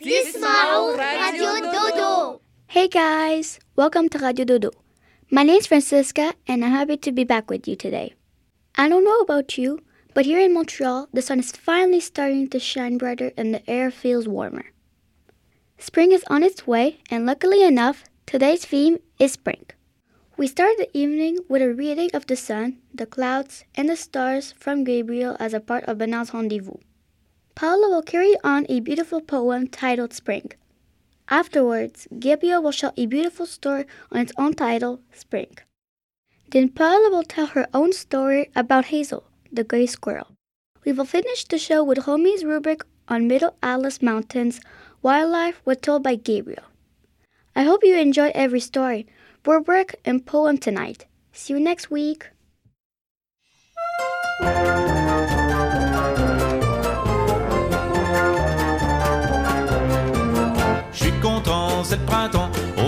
تسمعوا Radio Dodo. Hey guys, welcome to Radio Dodo. My name's Francisca and I'm happy to be back with you today. I don't know about you, but here in Montreal, the sun is finally starting to shine brighter and the air feels warmer. Spring is on its way, and luckily enough, today's theme is spring. We start the evening with a reading of the sun, the clouds, and the stars from Gabriel as a part of Bernard's Rendezvous. Paula will carry on a beautiful poem titled Spring. Afterwards, Gabriel will shout a beautiful story on its own title, Spring. Then Paula will tell her own story about Hazel, the gray squirrel. We will finish the show with Homie's rubric on Middle Atlas Mountains wildlife was told by Gabriel. I hope you enjoyed every story, rubric, and poem tonight. See you next week.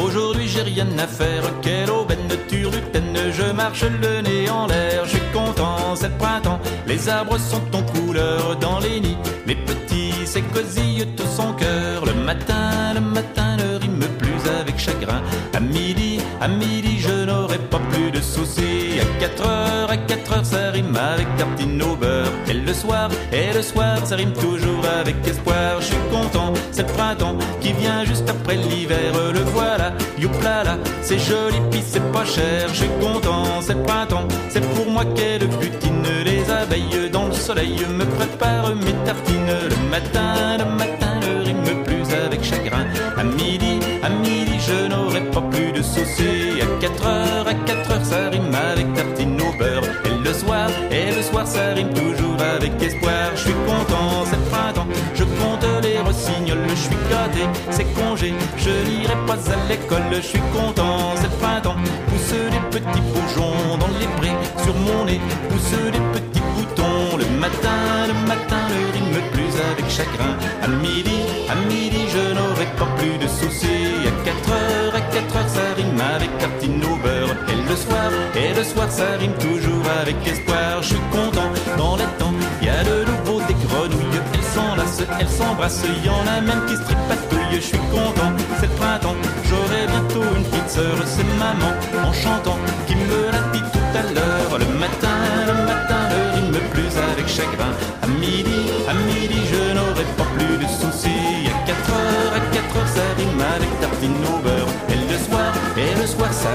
Aujourd'hui, j'ai rien à faire. Quelle aubaine de turlutaine. Je marche le nez en l'air. Je suis content, c'est le printemps. Les arbres sont en couleur dans les nids. Les petits s'écosillent tout son cœur. Le matin, le matin ne rime plus avec chagrin. À midi, à midi, je n'aurai pas plus de soucis. À 4 heures, à 4 heures, ça avec tartine au beurre. Et le soir, et le soir, ça rime toujours avec espoir. Je suis content, c'est le printemps qui vient juste après l'hiver. Le voilà, youplala, c'est joli, puis c'est pas cher. Je suis content, c'est le printemps, c'est pour moi qu'elle butine. Les abeilles dans le soleil me préparent mes tartines. Le matin, le matin, ne rime plus avec chagrin. À midi, à midi, je n'aurai pas plus de soucis. À 4 heures, à 4 heures, ça rime avec tartine au beurre. Et le soir, et le soir, ça rime toujours avec espoir. Je suis content, c'est le printemps, je compte les rossignols. Je suis gâté, c'est congé, je n'irai pas à l'école. Je suis content, c'est le printemps, pousse des petits bourgeons dans les prés. Sur mon nez, pousse des petits boutons. Le matin, le matin, ne rime plus avec chagrin. À midi, à midi, je n'aurai pas plus de soucis. À 4 heures, à 4 heures, ça avec tartine au beurre. Et le soir, et le soir, ça rime toujours avec espoir. Je suis content, dans les temps, il y a de nouveau des grenouilles. Elles s'enlacent, elles s'embrassent, il y en a même qui se tripatouillent. Je suis content, c'est le printemps, j'aurai bientôt une petite sœur. C'est maman, en chantant, qui me l'a dit tout à l'heure. Le matin, le matin, ne rime plus avec chagrin. À midi, à midi, je n'aurai pas plus de soucis. À 4 heures, à 4 heures, ça rime avec tartine au beurre.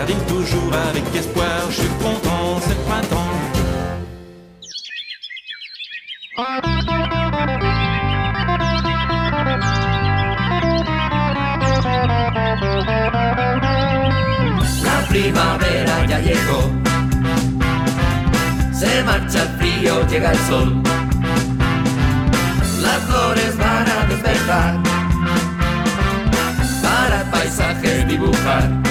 Rime toujours avec espoir. Je suis content, c'est le printemps. La primavera ya llegó. Se marcha el frío, llega el sol. Las flores van a despertar. Para el paisaje dibujar.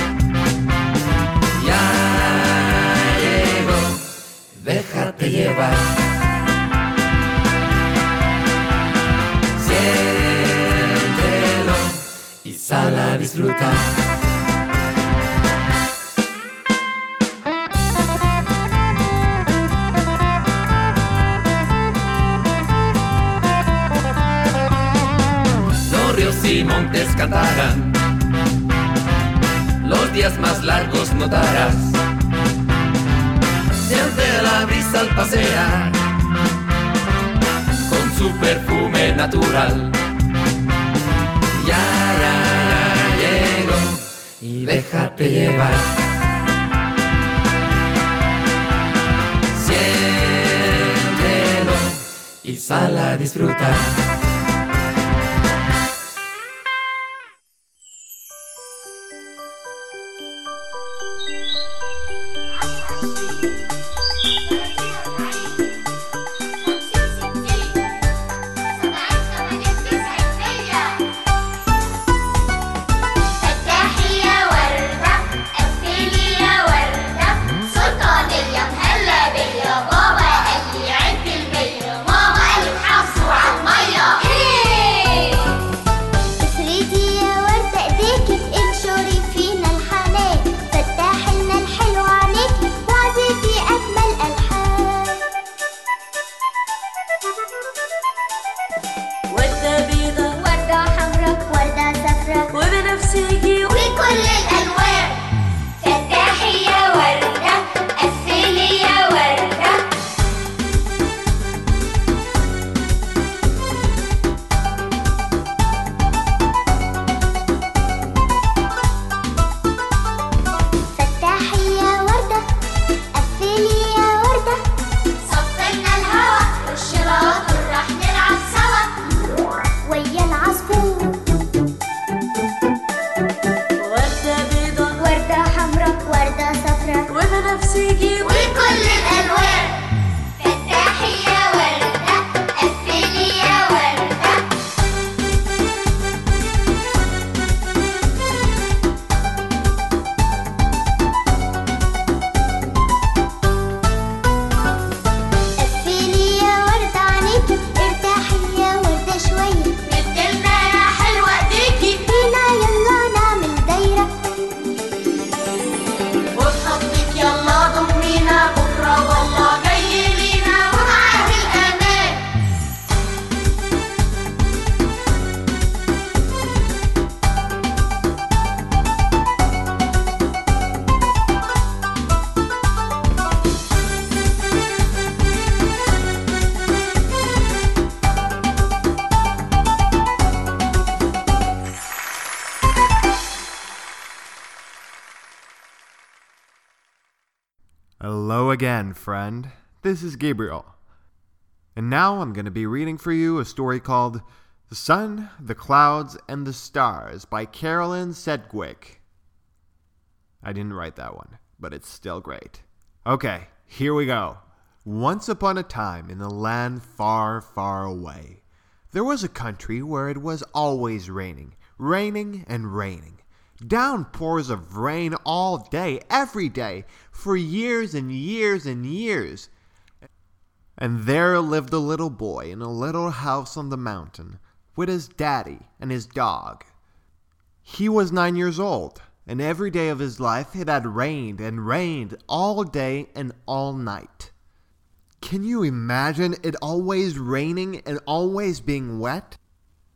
Déjate llevar. Siéntelo y sal a disfrutar. Los ríos y montes cantarán, los días más largos notarás. La brisa al pasear, con su perfume natural. Ya, ya, ya llegó y déjate llevar. Siéntelo y sal a disfrutar. Again, friend. This is Gabriel. And now I'm going to be reading for you a story called The Sun, the Clouds, and the Stars by Carolyn Sedgwick. I didn't write that one, but it's still great. Okay, here we go. Once upon a time, in a land far, far away, there was a country where it was always raining, raining and raining. Downpours of rain all day, every day, for years and years and years. And there lived a little boy in a little house on the mountain with his daddy and his dog. He was nine years old, and every day of his life it had rained and rained all day and all night. Can you imagine it always raining and always being wet?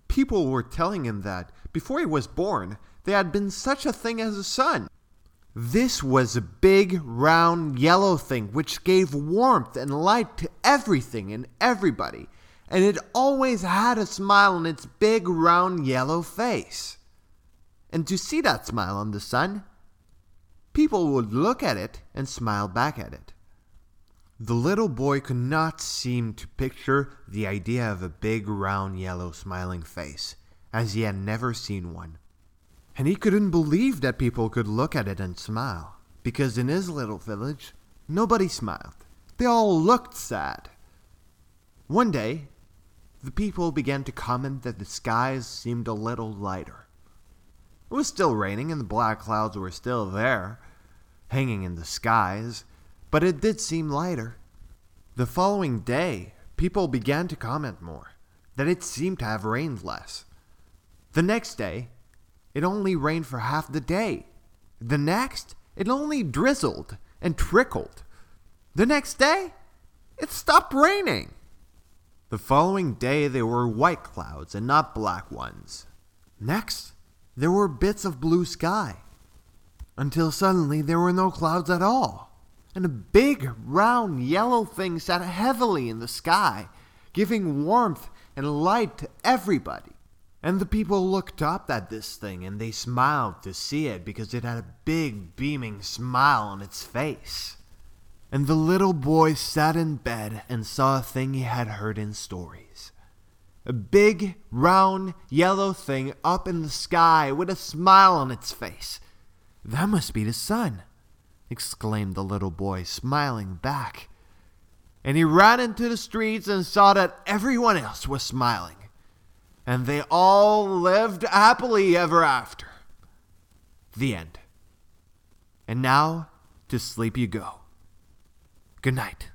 People were telling him that, before he was born, there had been such a thing as a sun. This was a big, round, yellow thing which gave warmth and light to everything and everybody, and it always had a smile on its big, round, yellow face. And to see that smile on the sun, people would look at it and smile back at it. The little boy could not seem to picture the idea of a big, round, yellow, smiling face, as he had never seen one. And he couldn't believe that people could look at it and smile, because in his little village, nobody smiled. They all looked sad. One day, the people began to comment that the skies seemed a little lighter. It was still raining and the black clouds were still there, hanging in the skies, but it did seem lighter. The following day, people began to comment more, that it seemed to have rained less. The next day, it only rained for half the day. The next, it only drizzled and trickled. The next day, it stopped raining. The following day, there were white clouds and not black ones. Next, there were bits of blue sky. Until suddenly, there were no clouds at all. And a big, round, yellow thing sat heavily in the sky, giving warmth and light to everybody. And the people looked up at this thing and they smiled to see it because it had a big beaming smile on its face. And the little boy sat in bed and saw a thing he had heard in stories. A big, round, yellow thing up in the sky with a smile on its face. That must be the sun, exclaimed the little boy, smiling back. And he ran into the streets and saw that everyone else was smiling. And they all lived happily ever after. The end. And now to sleep you go. Good night.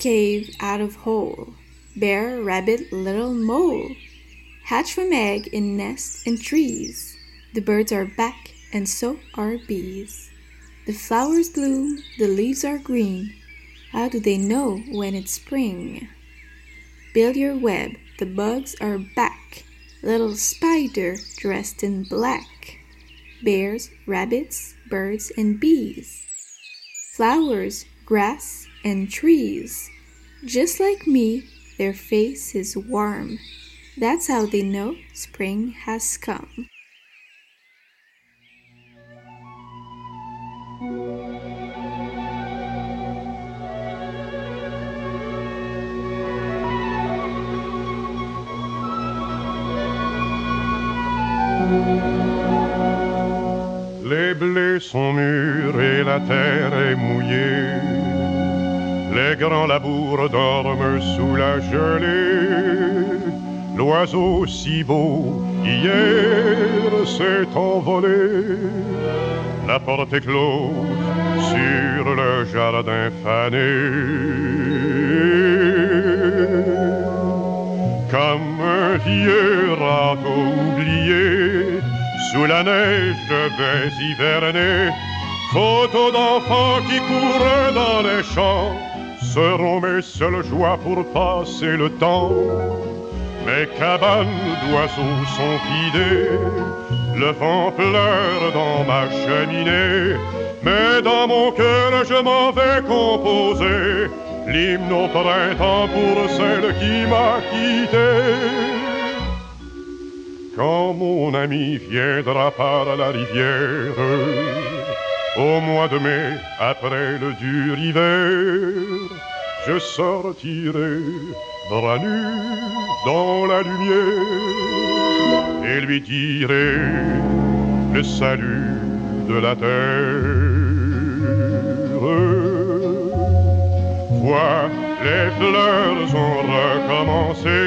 Cave, out of hole, bear, rabbit, little mole. Hatch from egg in nest and trees. The birds are back, and so are bees. The flowers bloom, the leaves are green. How do they know when it's spring? Build your web, the bugs are back. Little spider dressed in black. Bears, rabbits, birds, and bees. Flowers, grass, and trees. Just like me, their face is warm. That's how they know spring has come. Les blés sont mûrs et la terre est mouillée. Les grands labours dorment sous la gelée. L'oiseau si beau hier s'est envolé. La porte est close sur le jardin fané. Comme un vieux râteau oublié, sous la neige je vais hiverner. Photos d'enfants qui courent dans les champs seront mes seules joies pour passer le temps. Mes cabanes d'oiseaux sont vidées, le vent pleure dans ma cheminée, mais dans mon cœur je m'en vais composer l'hymne au printemps pour celle qui m'a quitté. Quand mon ami viendra par la rivière, au mois de mai, après le dur hiver, je sortirai bras nus dans la lumière et lui dirai le salut de la terre. Vois, les fleurs ont recommencé,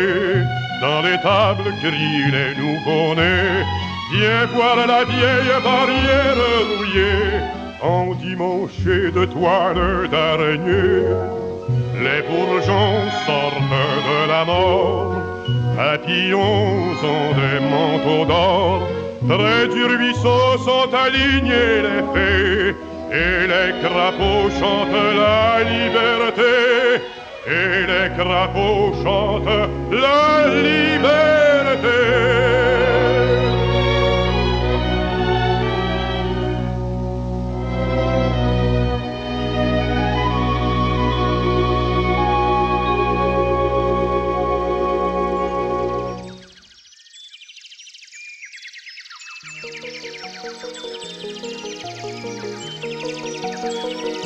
dans les tables crient les nouveaux-nés. Viens voir la vieille barrière rouillée, endimanchée de toiles d'araignée. Les bourgeons sortent de la mort, papillons ont des manteaux d'or. Près du ruisseau sont alignés les fées, et les crapauds chantent la liberté. Et les crapauds chantent la liberté. Thank you.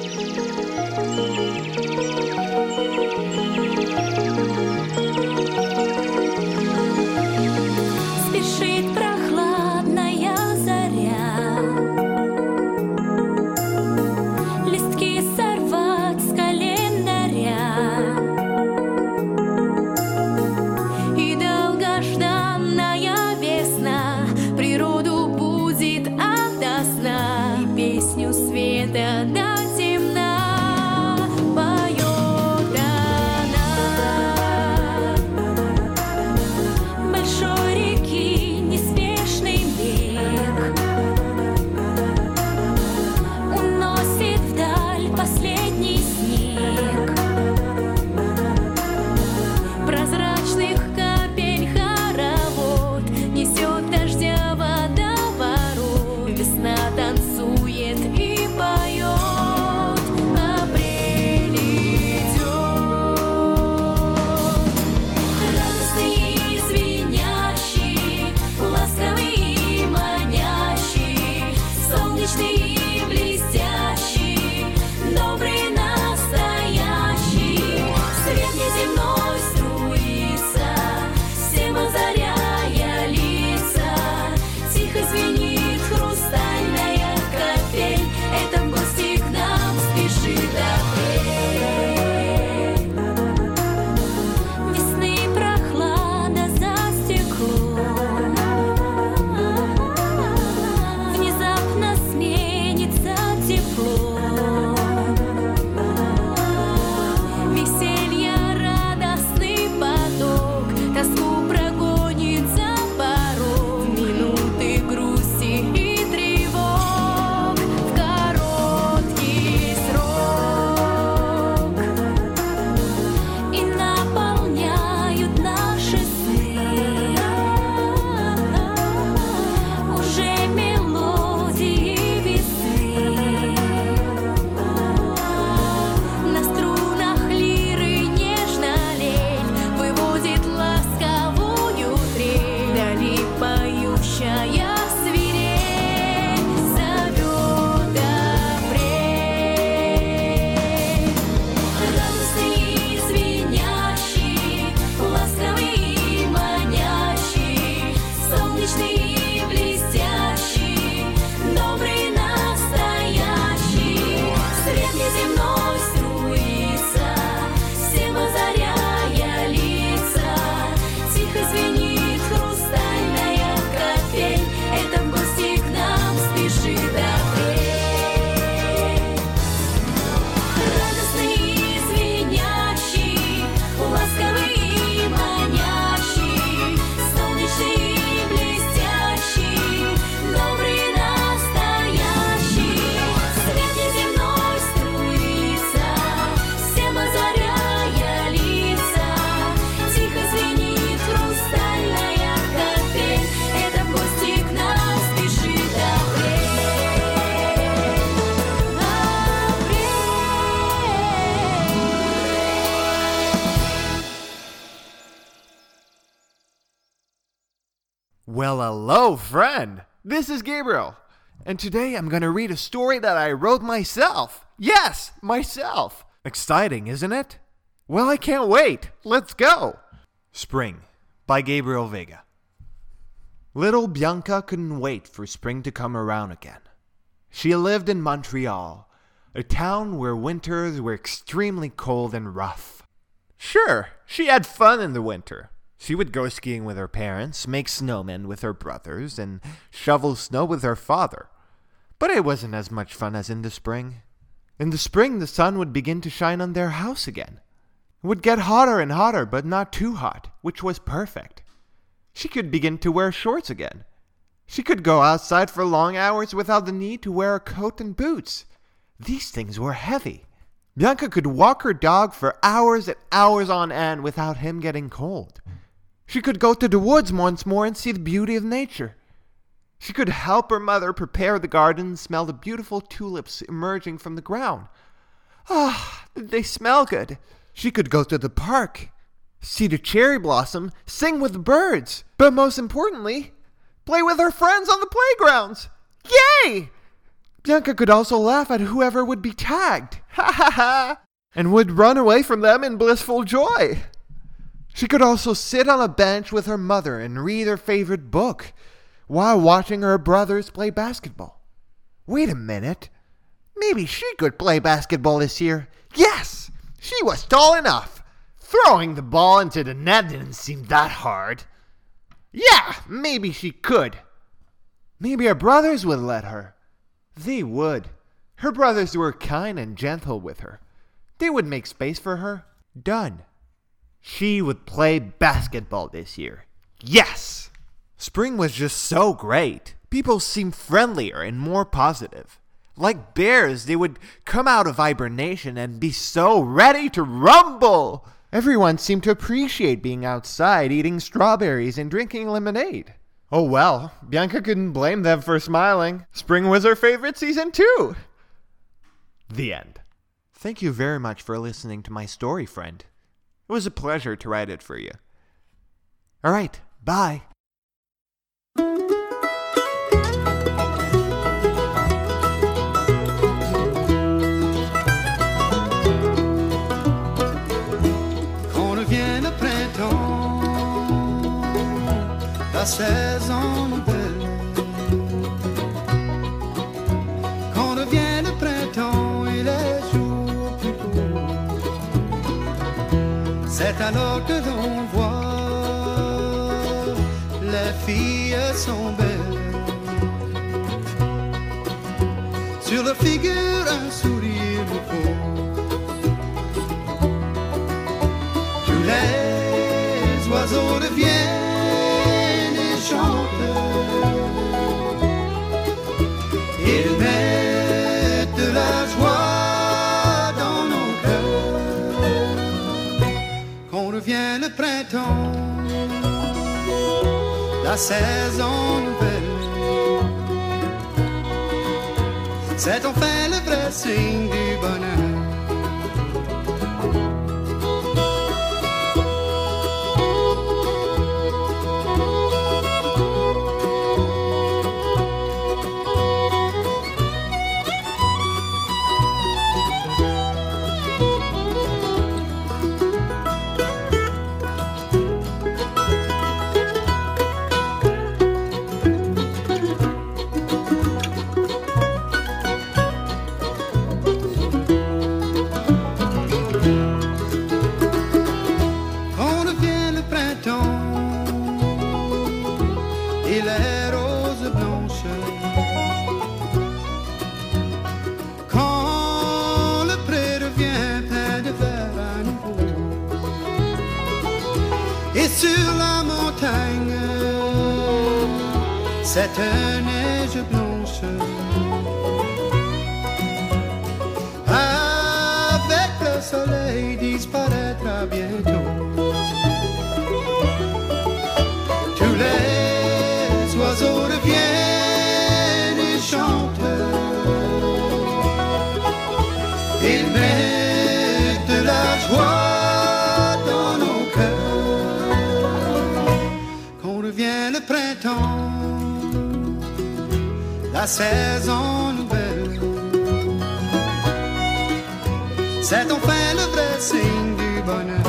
Well, hello, friend. This is Gabriel. And today I'm going to read a story that I wrote myself. Yes, myself. Exciting, isn't it? Well, I can't wait. Let's go. Spring by Gabriel Vega. Little Bianca couldn't wait for spring to come around again. She lived in Montreal, a town where winters were extremely cold and rough. Sure, she had fun in the winter. She would go skiing with her parents, make snowmen with her brothers, and shovel snow with her father. But it wasn't as much fun as in the spring. In the spring, the sun would begin to shine on their house again. It would get hotter and hotter, but not too hot, which was perfect. She could begin to wear shorts again. She could go outside for long hours without the need to wear a coat and boots. These things were heavy. Bianca could walk her dog for hours and hours on end without him getting cold. She could go to the woods once more and see the beauty of nature. She could help her mother prepare the garden and smell the beautiful tulips emerging from the ground. Ah, they smell good. She could go to the park, see the cherry blossom, sing with the birds, but most importantly, play with her friends on the playgrounds. Yay! Bianca could also laugh at whoever would be tagged. Ha ha ha! And would run away from them in blissful joy. She could also sit on a bench with her mother and read her favorite book while watching her brothers play basketball. Wait a minute. Maybe she could play basketball this year. Yes! She was tall enough. Throwing the ball into the net didn't seem that hard. Yeah, maybe she could. Maybe her brothers would let her. They would. Her brothers were kind and gentle with her. They would make space for her. Done. She would play basketball this year. Yes! Spring was just so great. People seemed friendlier and more positive. Like bears, they would come out of hibernation and be so ready to rumble. Everyone seemed to appreciate being outside, eating strawberries and drinking lemonade. Oh well, Bianca couldn't blame them for smiling. Spring was her favorite season too. The end. Thank you very much for listening to my story, friend. It was a pleasure to write it for you. All right, bye. figure I suited before. Tous les oiseaux reviennent et chantent. Ils mettent de la joie dans nos cœurs. Qu'on revienne le printemps, la saison nouvelle. C'est enfin le pressing du bonheur. cette neige blanche. Avec le soleil disparaîtra bientôt. Tous les oiseaux reviennent et chantent. saison nouvelle. C'est enfin le vrai signe du bonheur.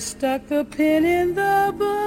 stuck a pin in the book.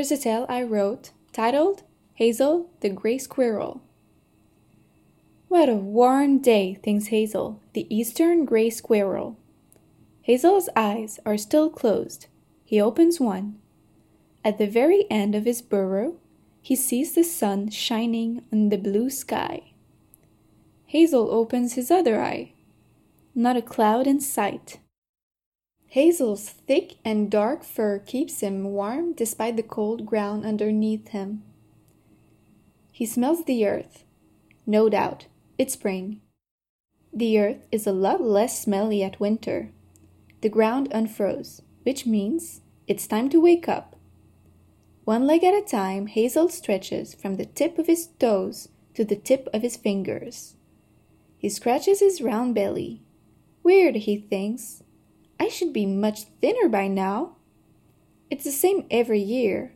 Here's a tale I wrote titled Hazel the Gray Squirrel. What a warm day, thinks Hazel, the eastern gray squirrel. Hazel's eyes are still closed. He opens one. At the very end of his burrow, he sees the sun shining on the blue sky. Hazel opens his other eye. Not a cloud in sight. Hazel's thick and dark fur keeps him warm despite the cold ground underneath him. He smells the earth. No doubt, it's spring. The earth is a lot less smelly at winter. The ground unfroze, which means it's time to wake up. One leg at a time, Hazel stretches from the tip of his toes to the tip of his fingers. He scratches his round belly. Weird, he thinks. I should be much thinner by now. It's the same every year.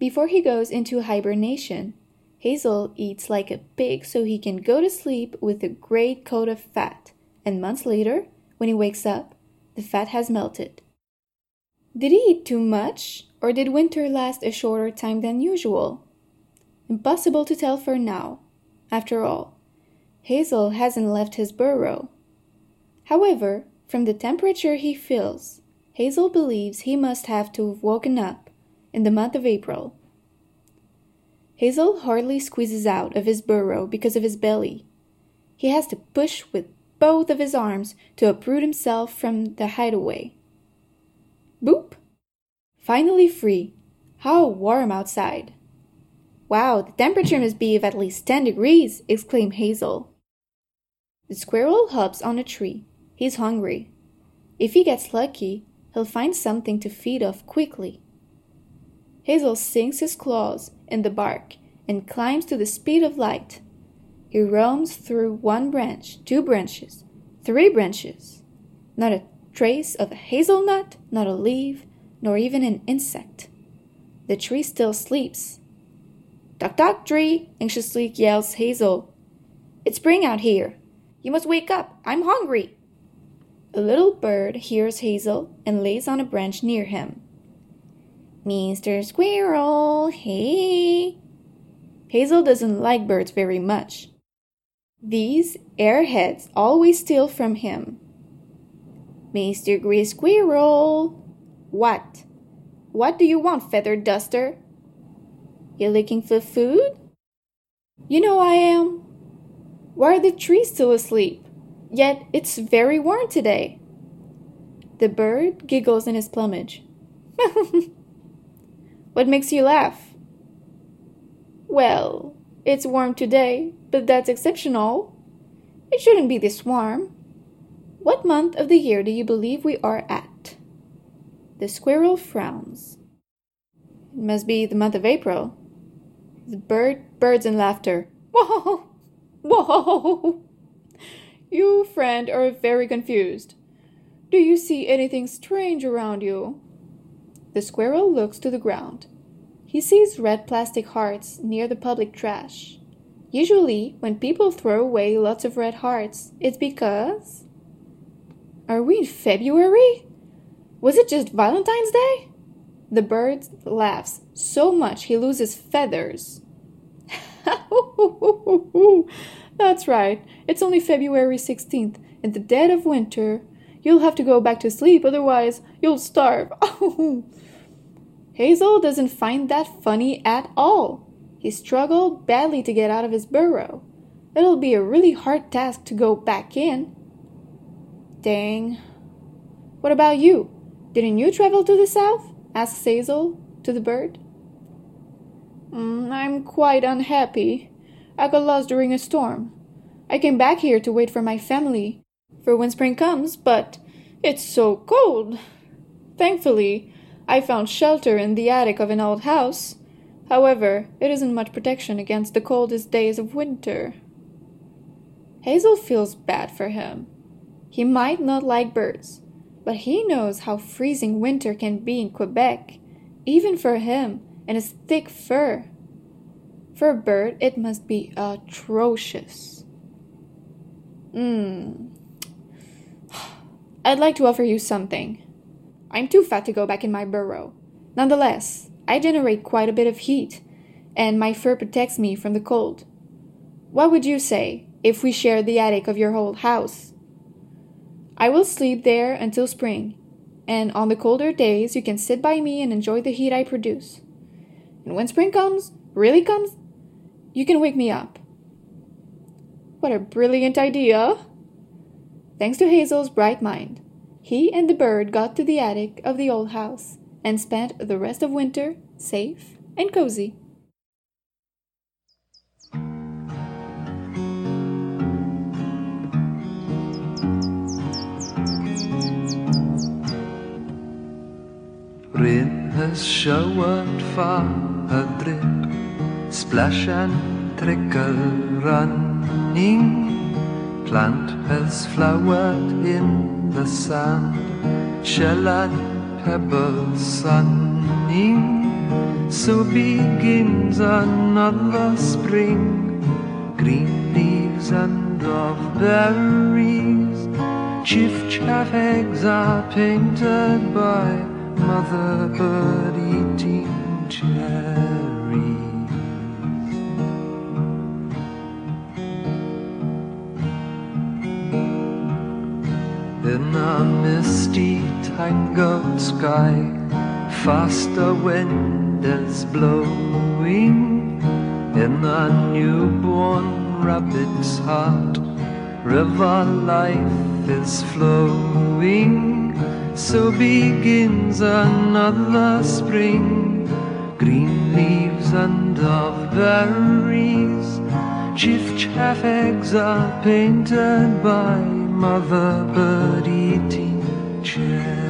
Before he goes into hibernation, Hazel eats like a pig so he can go to sleep with a great coat of fat, and months later, when he wakes up, the fat has melted. Did he eat too much, or did winter last a shorter time than usual? Impossible to tell for now. After all, Hazel hasn't left his burrow. However, from the temperature he feels, Hazel believes he must have to have woken up in the month of April. Hazel hardly squeezes out of his burrow because of his belly. He has to push with both of his arms to uproot himself from the hideaway. Boop! Finally free. How warm outside! Wow, the temperature must be of at least 10 degrees, exclaimed Hazel. The squirrel hops on a tree. He's hungry. If he gets lucky, he'll find something to feed off quickly. Hazel sinks his claws in the bark and climbs to the speed of light. He roams through one branch, two branches, three branches. Not a trace of a hazelnut, not a leaf, nor even an insect. The tree still sleeps. Tock tock, tree! anxiously yells Hazel. It's spring out here. You must wake up. I'm hungry. A little bird hears Hazel and lays on a branch near him. Mr. Squirrel, hey. Hazel doesn't like birds very much. These airheads always steal from him. Mr. Gray Squirrel. What? What do you want, Feather Duster? You're looking for food? You know I am. Why are the trees still asleep? Yet it's very warm today. The bird giggles in his plumage. what makes you laugh? Well, it's warm today, but that's exceptional. It shouldn't be this warm. What month of the year do you believe we are at? The squirrel frowns. It must be the month of April. The bird birds in laughter. Whoa! Whoa! You, friend, are very confused. Do you see anything strange around you? The squirrel looks to the ground. He sees red plastic hearts near the public trash. Usually, when people throw away lots of red hearts, it's because. Are we in February? Was it just Valentine's Day? The bird laughs so much he loses feathers. That's right, it's only February 16th, in the dead of winter. You'll have to go back to sleep, otherwise, you'll starve. Hazel doesn't find that funny at all. He struggled badly to get out of his burrow. It'll be a really hard task to go back in. Dang. What about you? Didn't you travel to the south? asks Hazel to the bird. Mm, I'm quite unhappy. I got lost during a storm. I came back here to wait for my family for when spring comes, but it's so cold. Thankfully, I found shelter in the attic of an old house. However, it isn't much protection against the coldest days of winter. Hazel feels bad for him. He might not like birds, but he knows how freezing winter can be in Quebec, even for him and his thick fur. For a bird, it must be atrocious. Hmm. I'd like to offer you something. I'm too fat to go back in my burrow. Nonetheless, I generate quite a bit of heat, and my fur protects me from the cold. What would you say if we shared the attic of your old house? I will sleep there until spring, and on the colder days you can sit by me and enjoy the heat I produce. And when spring comes, really comes, you can wake me up. What a brilliant idea! Thanks to Hazel's bright mind, he and the bird got to the attic of the old house and spent the rest of winter safe and cozy. Rain has showered splash and trickle running. Plant has flowered in the sand, shell and pebble sunning. So begins another spring, green leaves and of berries. Chiff chaff eggs are painted by mother bird eating cherries. Tangled sky, faster wind is blowing. In the newborn rabbit's heart, river life is flowing. So begins another spring, green leaves and of berries. Chiff chaff eggs are painted by mother bird eating cherries.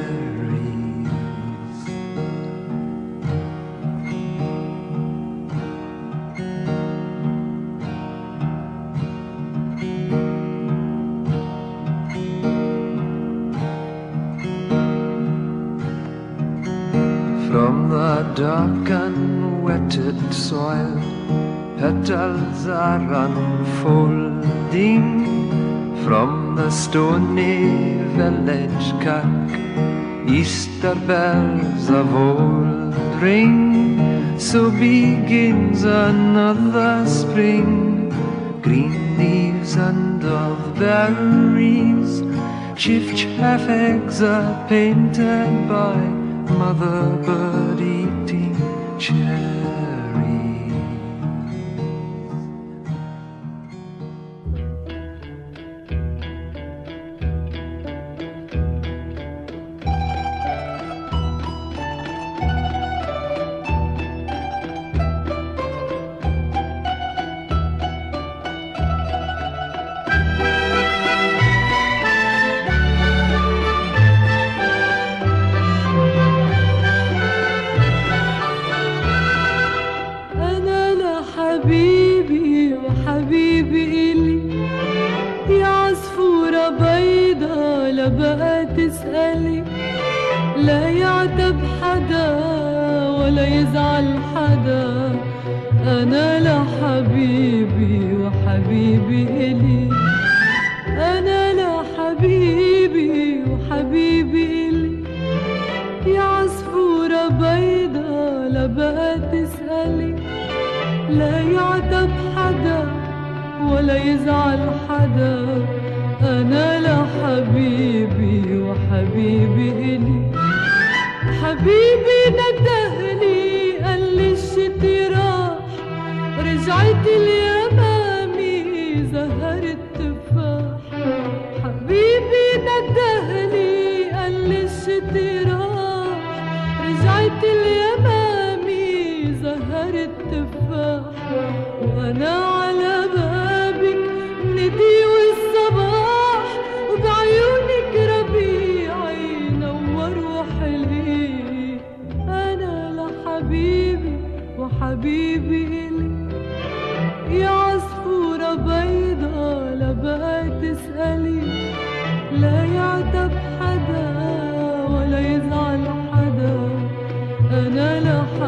From the stony village kirk, Easter bells of old ring. So begins another spring, green leaves and of berries. Chiff chaff eggs are painted by mother bird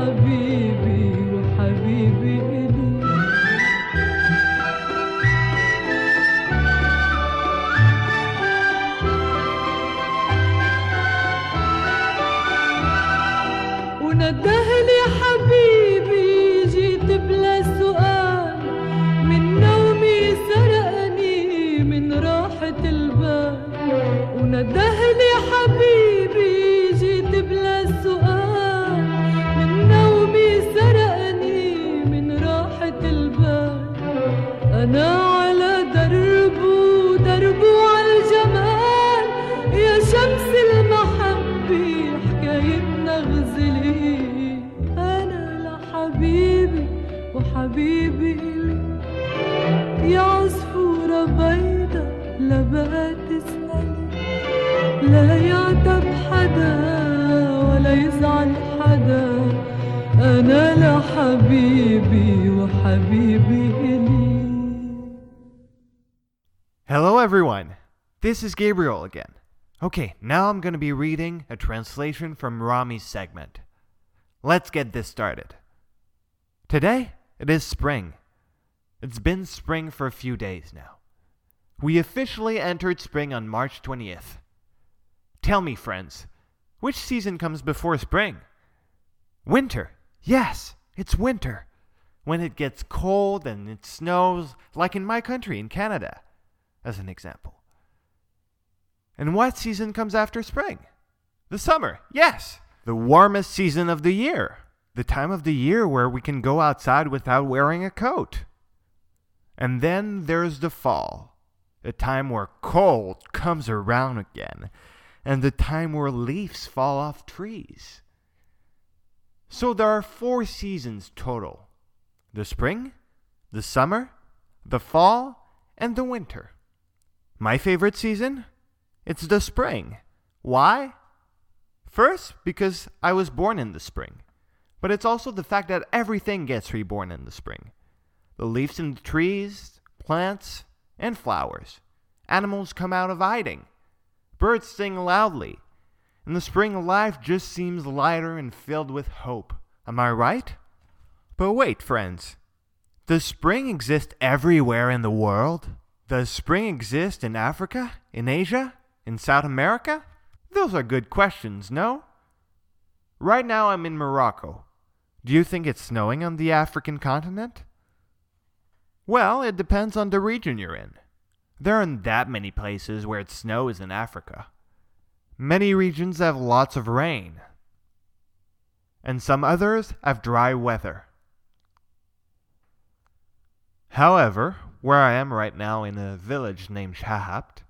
be This is Gabriel again. Okay, now I'm going to be reading a translation from Rami's segment. Let's get this started. Today, it is spring. It's been spring for a few days now. We officially entered spring on March 20th. Tell me, friends, which season comes before spring? Winter. Yes, it's winter. When it gets cold and it snows, like in my country, in Canada, as an example. And what season comes after spring? The summer. Yes, the warmest season of the year. The time of the year where we can go outside without wearing a coat. And then there's the fall, the time where cold comes around again, and the time where leaves fall off trees. So there are four seasons total the spring, the summer, the fall, and the winter. My favorite season? It's the spring. Why? First, because I was born in the spring. But it's also the fact that everything gets reborn in the spring the leaves in the trees, plants, and flowers. Animals come out of hiding. Birds sing loudly. In the spring, life just seems lighter and filled with hope. Am I right? But wait, friends. Does spring exist everywhere in the world? Does spring exist in Africa? In Asia? In South America? Those are good questions, no? Right now I'm in Morocco. Do you think it's snowing on the African continent? Well, it depends on the region you're in. There aren't that many places where it snows in Africa. Many regions have lots of rain, and some others have dry weather. However, where I am right now in a village named Shahabt,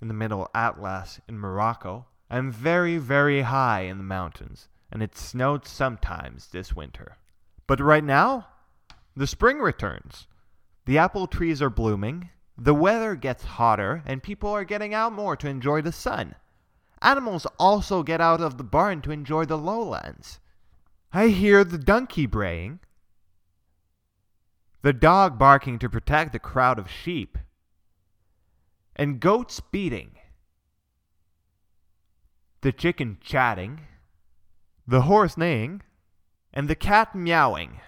in the middle Atlas in Morocco, I'm very, very high in the mountains, and it snowed sometimes this winter. But right now, the spring returns. The apple trees are blooming, the weather gets hotter, and people are getting out more to enjoy the sun. Animals also get out of the barn to enjoy the lowlands. I hear the donkey braying, the dog barking to protect the crowd of sheep, and goats beating, the chicken chatting, the horse neighing, and the cat meowing.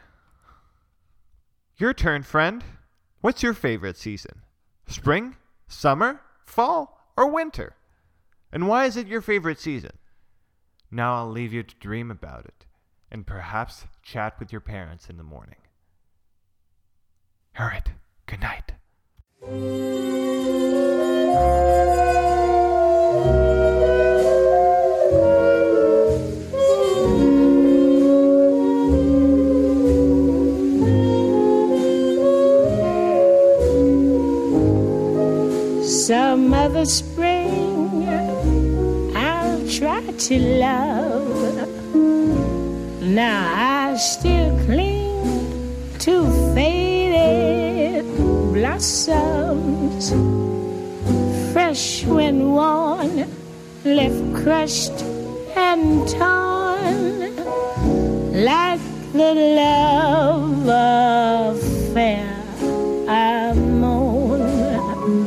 Your turn, friend. What's your favorite season? Spring, summer, fall, or winter? And why is it your favorite season? Now I'll leave you to dream about it, and perhaps chat with your parents in the morning. All right, good night. Some other spring I'll try to love. Now I still cling to faded blossoms, fresh when worn, left crushed and torn, like the love affair I mourn.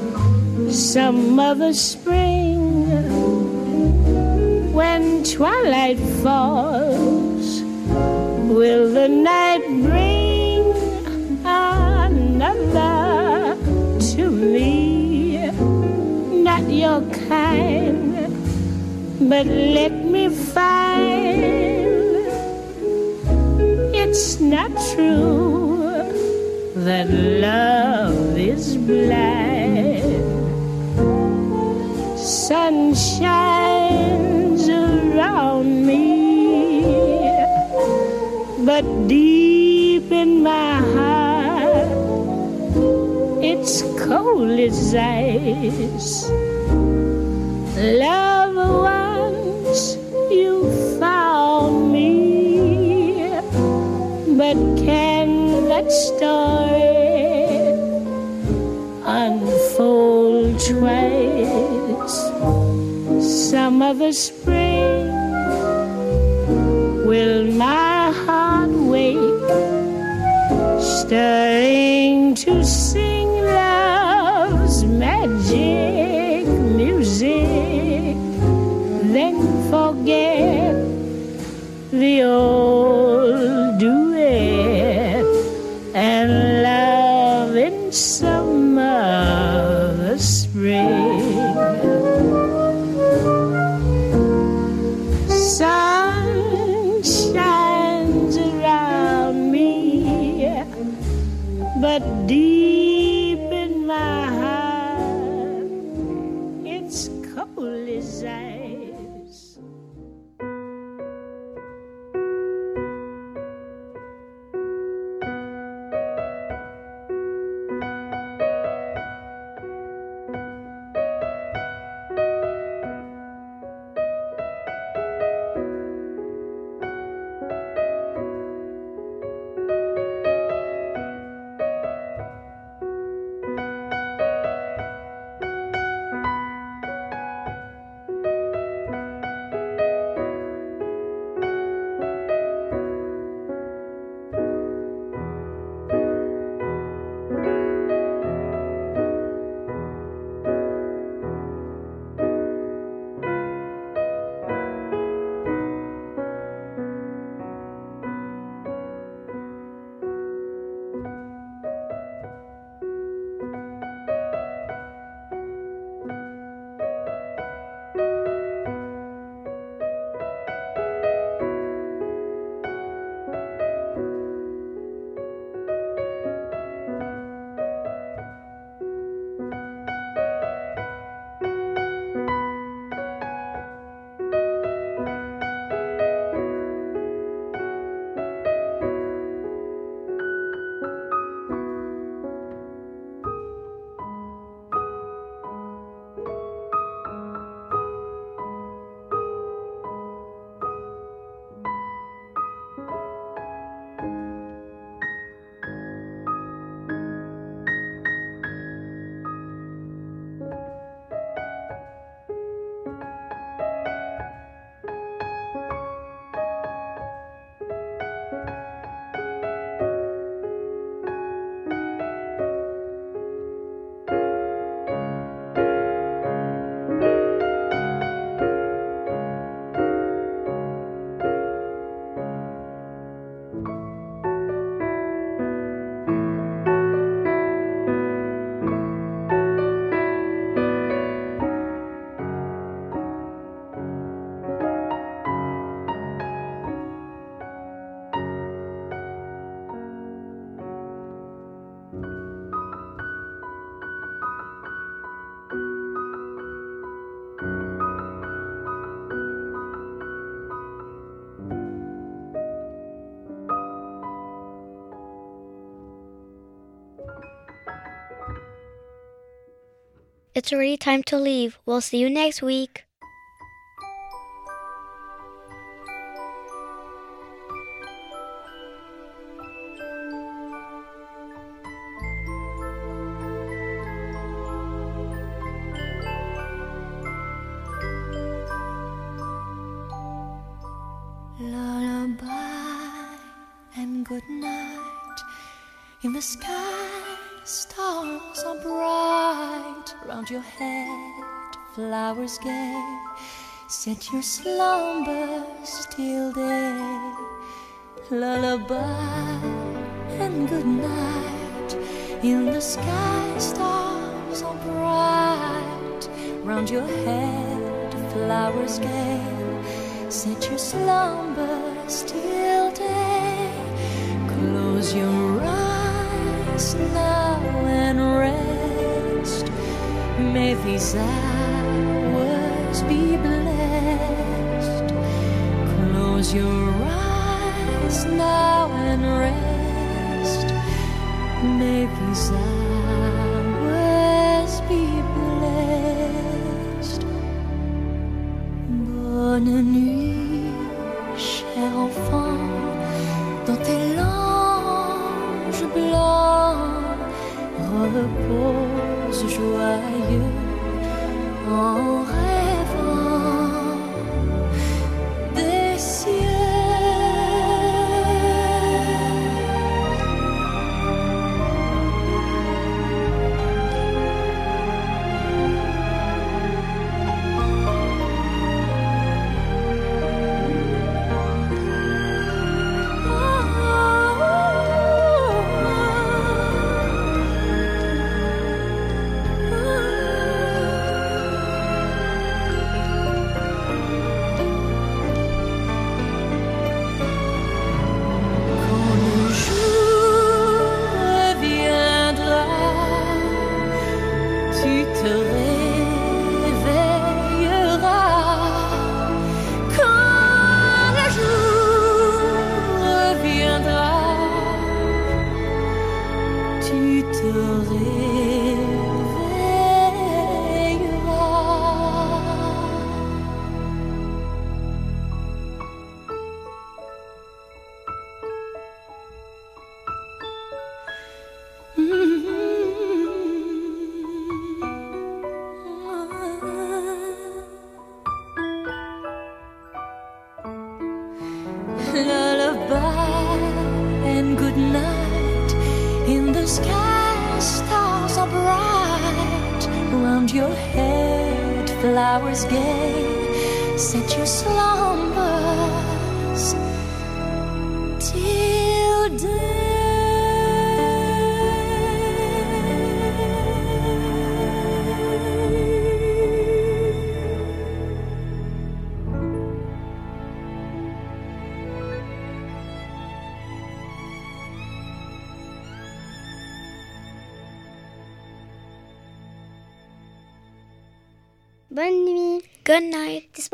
some other spring when twilight falls will the night bring another to me not your kind but let me find it's not true that love is blind. Sun shines around me but deep in my heart it's cold as ice. Love some other spring. Will my heart wake stirring to sing love's magic music? Then forget the old It's already time to leave. We'll see you next week. Set your slumbers till day. Lullaby and good night. In the sky, stars are bright. Round your head, flowers gay. Set your slumbers till day. Close your eyes now and rest. May these hours be blessed. Your eyes now and rest. May these hours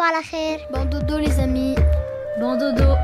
à la. Bon dodo les amis. Bon dodo.